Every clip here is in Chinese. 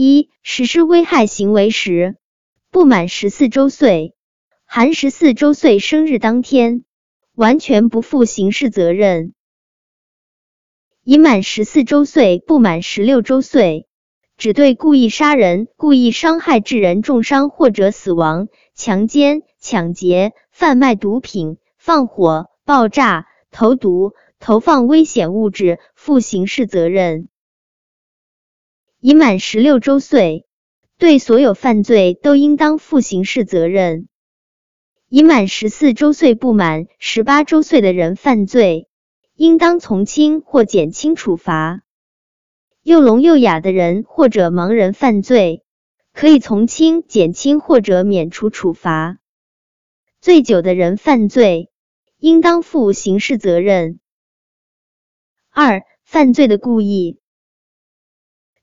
一、实施危害行为时，不满十四周岁（含十四周岁生日当天），完全不负刑事责任；已满十四周岁不满十六周岁，只对故意杀人、故意伤害致人重伤或者死亡、强奸、抢劫、贩卖毒品、放火、爆炸、投毒、投放危险物质负刑事责任。已满十六周岁，对所有犯罪都应当负刑事责任。已满十四周岁不满十八周岁的人犯罪，应当从轻或减轻处罚。又聋又哑的人或者盲人犯罪，可以从轻、减轻或者免除处罚。醉酒的人犯罪，应当负刑事责任。二、犯罪的故意。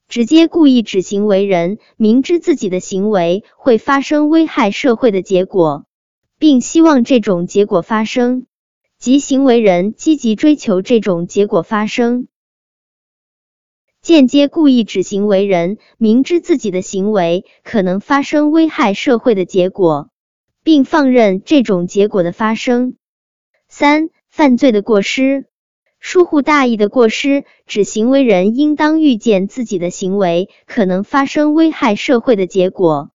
直接故意指行为人明知自己的行为会发生危害社会的结果，并希望这种结果发生，即行为人积极追求这种结果发生。间接故意指行为人明知自己的行为可能发生危害社会的结果，并放任这种结果的发生。三、犯罪的过失。疏忽大意的过失，指行为人应当预见自己的行为可能发生危害社会的结果，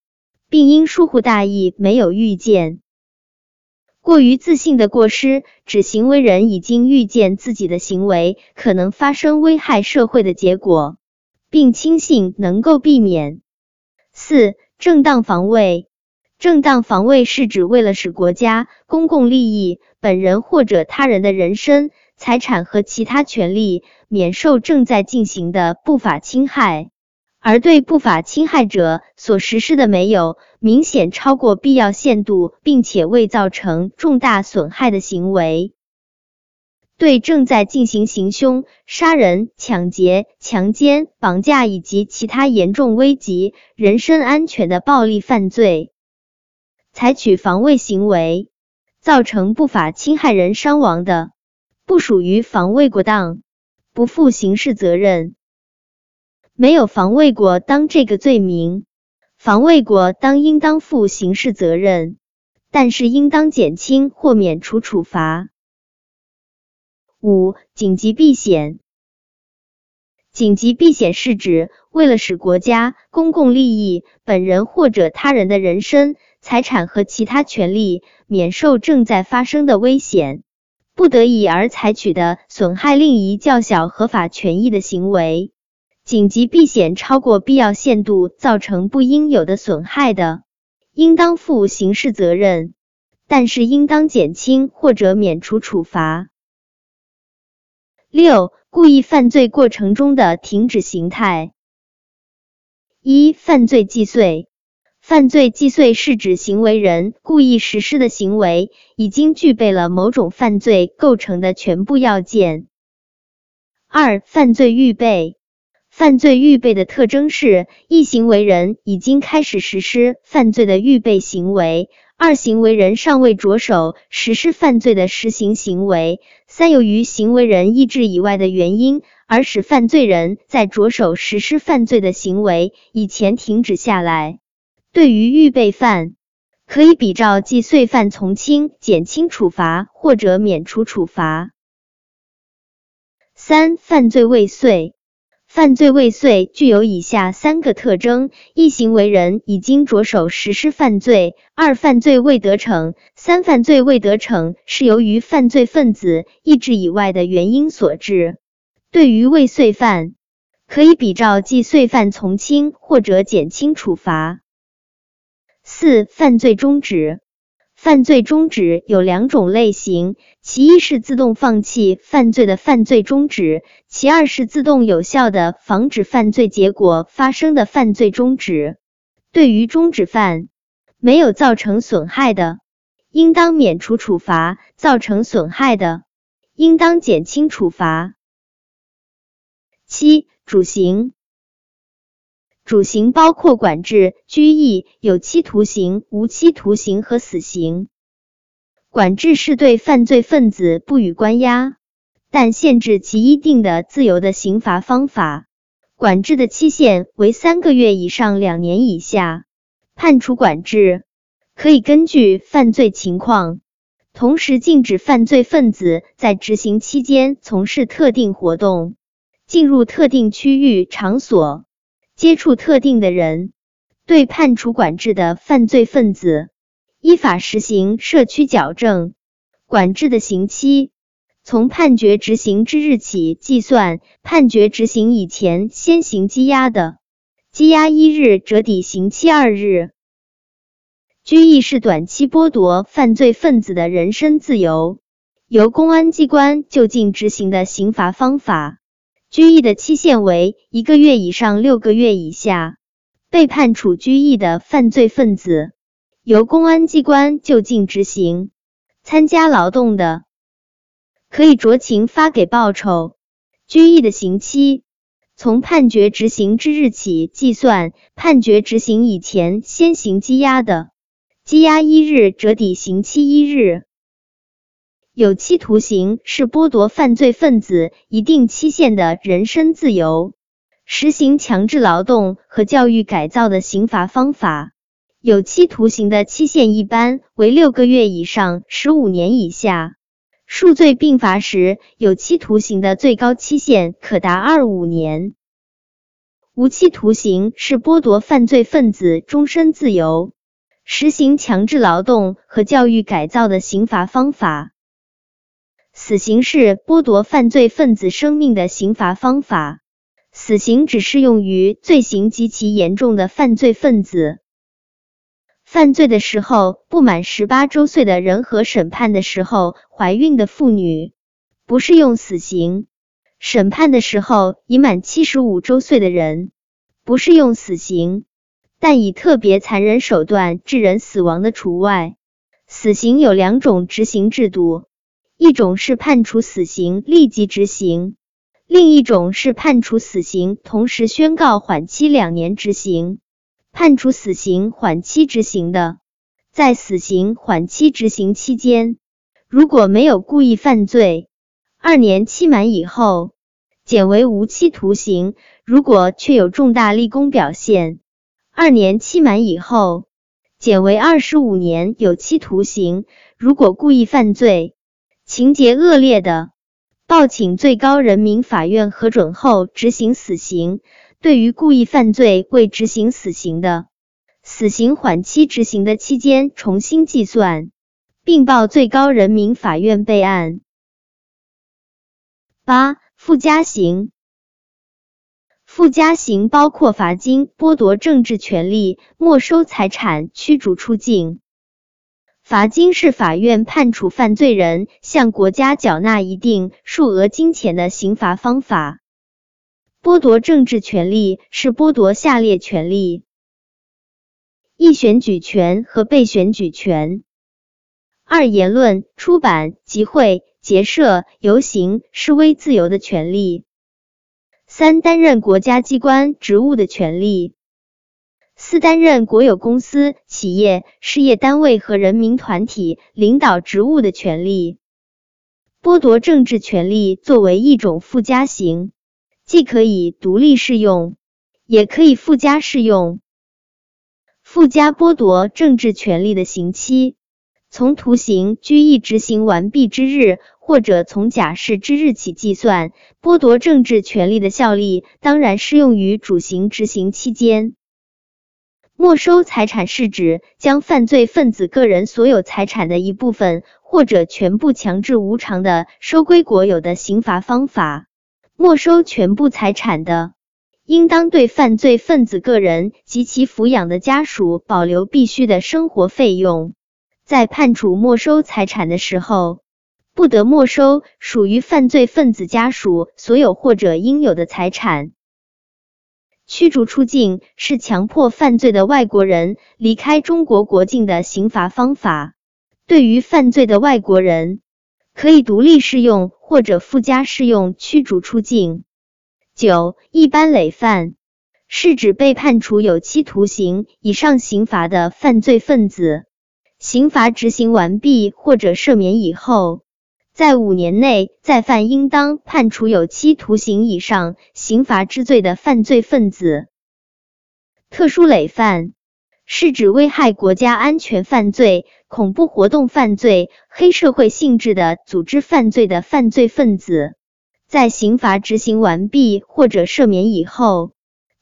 并因疏忽大意没有预见。过于自信的过失，指行为人已经预见自己的行为可能发生危害社会的结果，并轻信能够避免。四、正当防卫。正当防卫是指为了使国家、公共利益、本人或者他人的人身。财产和其他权利免受正在进行的不法侵害，而对不法侵害者所实施的没有明显超过必要限度，并且未造成重大损害的行为，对正在进行行凶、杀人、抢劫、强奸、绑架以及其他严重危及人身安全的暴力犯罪，采取防卫行为，造成不法侵害人伤亡的。不属于防卫过当，不负刑事责任。没有防卫过当这个罪名，防卫过当应当负刑事责任，但是应当减轻或免除处罚。五、紧急避险。紧急避险是指为了使国家、公共利益、本人或者他人的人身、财产和其他权利免受正在发生的危险。不得已而采取的损害另一较小合法权益的行为，紧急避险超过必要限度造成不应有的损害的，应当负刑事责任，但是应当减轻或者免除处罚。六、故意犯罪过程中的停止形态。一、犯罪既遂。犯罪既遂是指行为人故意实施的行为已经具备了某种犯罪构成的全部要件。二、犯罪预备。犯罪预备的特征是：一、行为人已经开始实施犯罪的预备行为；二、行为人尚未着手实施犯罪的实行行为；三、由于行为人意志以外的原因，而使犯罪人在着手实施犯罪的行为以前停止下来。对于预备犯，可以比照既遂犯从轻、减轻处罚或者免除处罚。三、犯罪未遂。犯罪未遂具有以下三个特征：一、行为人已经着手实施犯罪；二、犯罪未得逞；三、犯罪未得逞是由于犯罪分子意志以外的原因所致。对于未遂犯，可以比照既遂犯从轻或者减轻处罚。四、犯罪终止。犯罪终止有两种类型，其一是自动放弃犯罪的犯罪终止，其二是自动有效的防止犯罪结果发生的犯罪终止。对于终止犯，没有造成损害的，应当免除处罚；造成损害的，应当减轻处罚。七、主刑。主刑包括管制、拘役、有期徒刑、无期徒刑和死刑。管制是对犯罪分子不予关押，但限制其一定的自由的刑罚方法。管制的期限为三个月以上两年以下，判处管制。可以根据犯罪情况，同时禁止犯罪分子在执行期间从事特定活动、进入特定区域场所、接触特定的人。对判处管制的犯罪分子，依法实行社区矫正。管制的刑期从判决执行之日起计算，判决执行以前先行羁押的，羁押一日折抵刑期二日。拘役是短期剥夺犯罪分子的人身自由，由公安机关就近执行的刑罚方法。拘役的期限为一个月以上六个月以下。被判处拘役的犯罪分子，由公安机关就近执行。参加劳动的，可以酌情发给报酬。拘役的刑期从判决执行之日起计算，判决执行以前先行羁押的。羁押一日折抵刑期一日。有期徒刑是剥夺犯罪分子一定期限的人身自由、实行强制劳动和教育改造的刑罚方法。有期徒刑的期限一般为六个月以上十五年以下。数罪并罚时，有期徒刑的最高期限可达二五年。无期徒刑是剥夺犯罪分子终身自由。实行强制劳动和教育改造的刑罚方法，死刑是剥夺犯罪分子生命的刑罚方法。死刑只适用于罪行极其严重的犯罪分子。犯罪的时候不满十八周岁的人和审判的时候怀孕的妇女不适用死刑。审判的时候已满七十五周岁的人不适用死刑。但以特别残忍手段致人死亡的除外。死刑有两种执行制度，一种是判处死刑立即执行，另一种是判处死刑同时宣告缓期两年执行。判处死刑缓期执行的，在死刑缓期执行期间，如果没有故意犯罪，二年期满以后减为无期徒刑；如果确有重大立功表现，二年期满以后，减为二十五年有期徒刑。如果故意犯罪、情节恶劣的，报请最高人民法院核准后执行死刑。对于故意犯罪未执行死刑的，死刑缓期执行的期间重新计算，并报最高人民法院备案。八、附加刑。附加刑包括罚金、剥夺政治权利、没收财产、驱逐出境。罚金是法院判处犯罪人向国家缴纳一定数额金钱的刑罚方法。剥夺政治权利是剥夺下列权利：一、选举权和被选举权；二、言论、出版、集会、结社、游行、示威自由的权利。三、担任国家机关职务的权利；四、担任国有公司、企业、事业单位和人民团体领导职务的权利。剥夺政治权利作为一种附加刑，既可以独立适用，也可以附加适用。附加剥夺政治权利的刑期。从徒刑拘役执行完毕之日，或者从假释之日起计算，剥夺政治权利的效力当然适用于主刑执行期间。没收财产是指将犯罪分子个人所有财产的一部分或者全部强制无偿的收归国有的刑罚方法。没收全部财产的，应当对犯罪分子个人及其抚养的家属保留必须的生活费用。在判处没收财产的时候，不得没收属于犯罪分子家属所有或者应有的财产。驱逐出境是强迫犯罪的外国人离开中国国境的刑罚方法。对于犯罪的外国人，可以独立适用或者附加适用驱逐出境。九、一般累犯是指被判处有期徒刑以上刑罚的犯罪分子。刑罚执行完毕或者赦免以后，在五年内，再犯应当判处有期徒刑以上刑罚之罪的犯罪分子。特殊累犯是指危害国家安全犯罪、恐怖活动犯罪、黑社会性质的组织犯罪的犯罪分子，在刑罚执行完毕或者赦免以后，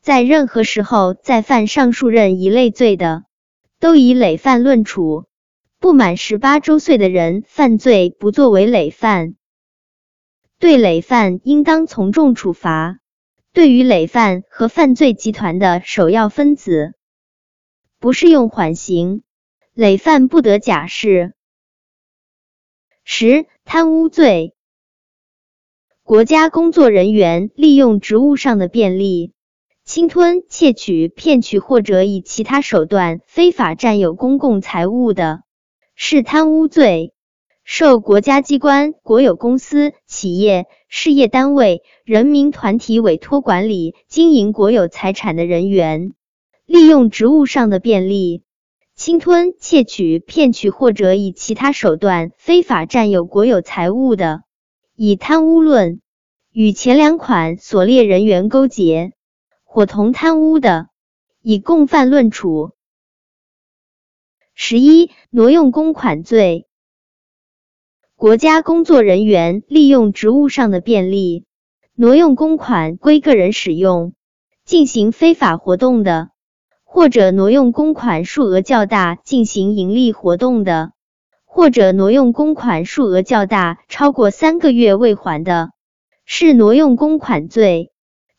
在任何时候再犯上述任一类罪的，都以累犯论处。不满十八周岁的人犯罪不作为累犯，对累犯应当从重处罚。对于累犯和犯罪集团的首要分子，不适用缓刑，累犯不得假释。十、贪污罪，国家工作人员利用职务上的便利，侵吞、窃取、骗取或者以其他手段非法占有公共财物的。是贪污罪，受国家机关、国有公司、企业、事业单位、人民团体委托管理、经营国有财产的人员，利用职务上的便利，侵吞、窃取、骗取或者以其他手段非法占有国有财物的，以贪污论；与前两款所列人员勾结，伙同贪污的，以共犯论处。十一、挪用公款罪，国家工作人员利用职务上的便利，挪用公款归个人使用，进行非法活动的，或者挪用公款数额较大进行盈利活动的，或者挪用公款数额较大超过三个月未还的，是挪用公款罪，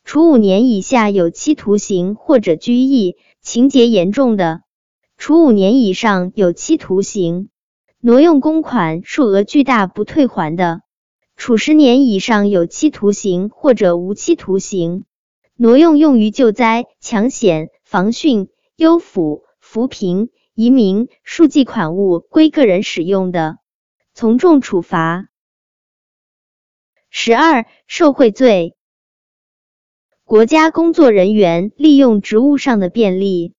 处五年以下有期徒刑或者拘役；情节严重的。处五年以上有期徒刑；挪用公款数额巨大不退还的，处十年以上有期徒刑或者无期徒刑；挪用用于救灾、抢险、防汛、优抚、扶贫、移民、数计款物归个人使用的，从重处罚。十二、受贿罪，国家工作人员利用职务上的便利。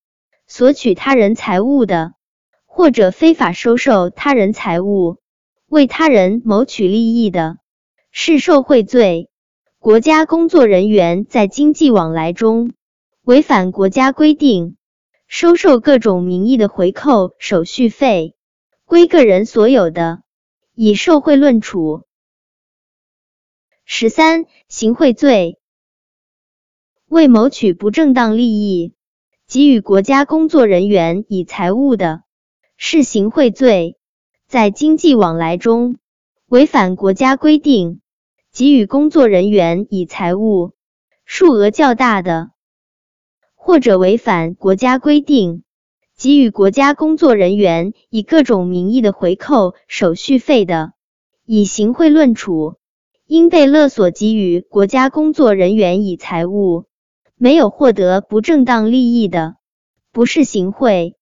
索取他人财物的，或者非法收受他人财物，为他人谋取利益的，是受贿罪。国家工作人员在经济往来中违反国家规定，收受各种名义的回扣、手续费，归个人所有的，以受贿论处。十三、行贿罪，为谋取不正当利益。给予国家工作人员以财物的，是行贿罪；在经济往来中违反国家规定，给予工作人员以财物数额较大的，或者违反国家规定，给予国家工作人员以各种名义的回扣、手续费的，以行贿论处。因被勒索给予国家工作人员以财物。没有获得不正当利益的，不是行贿。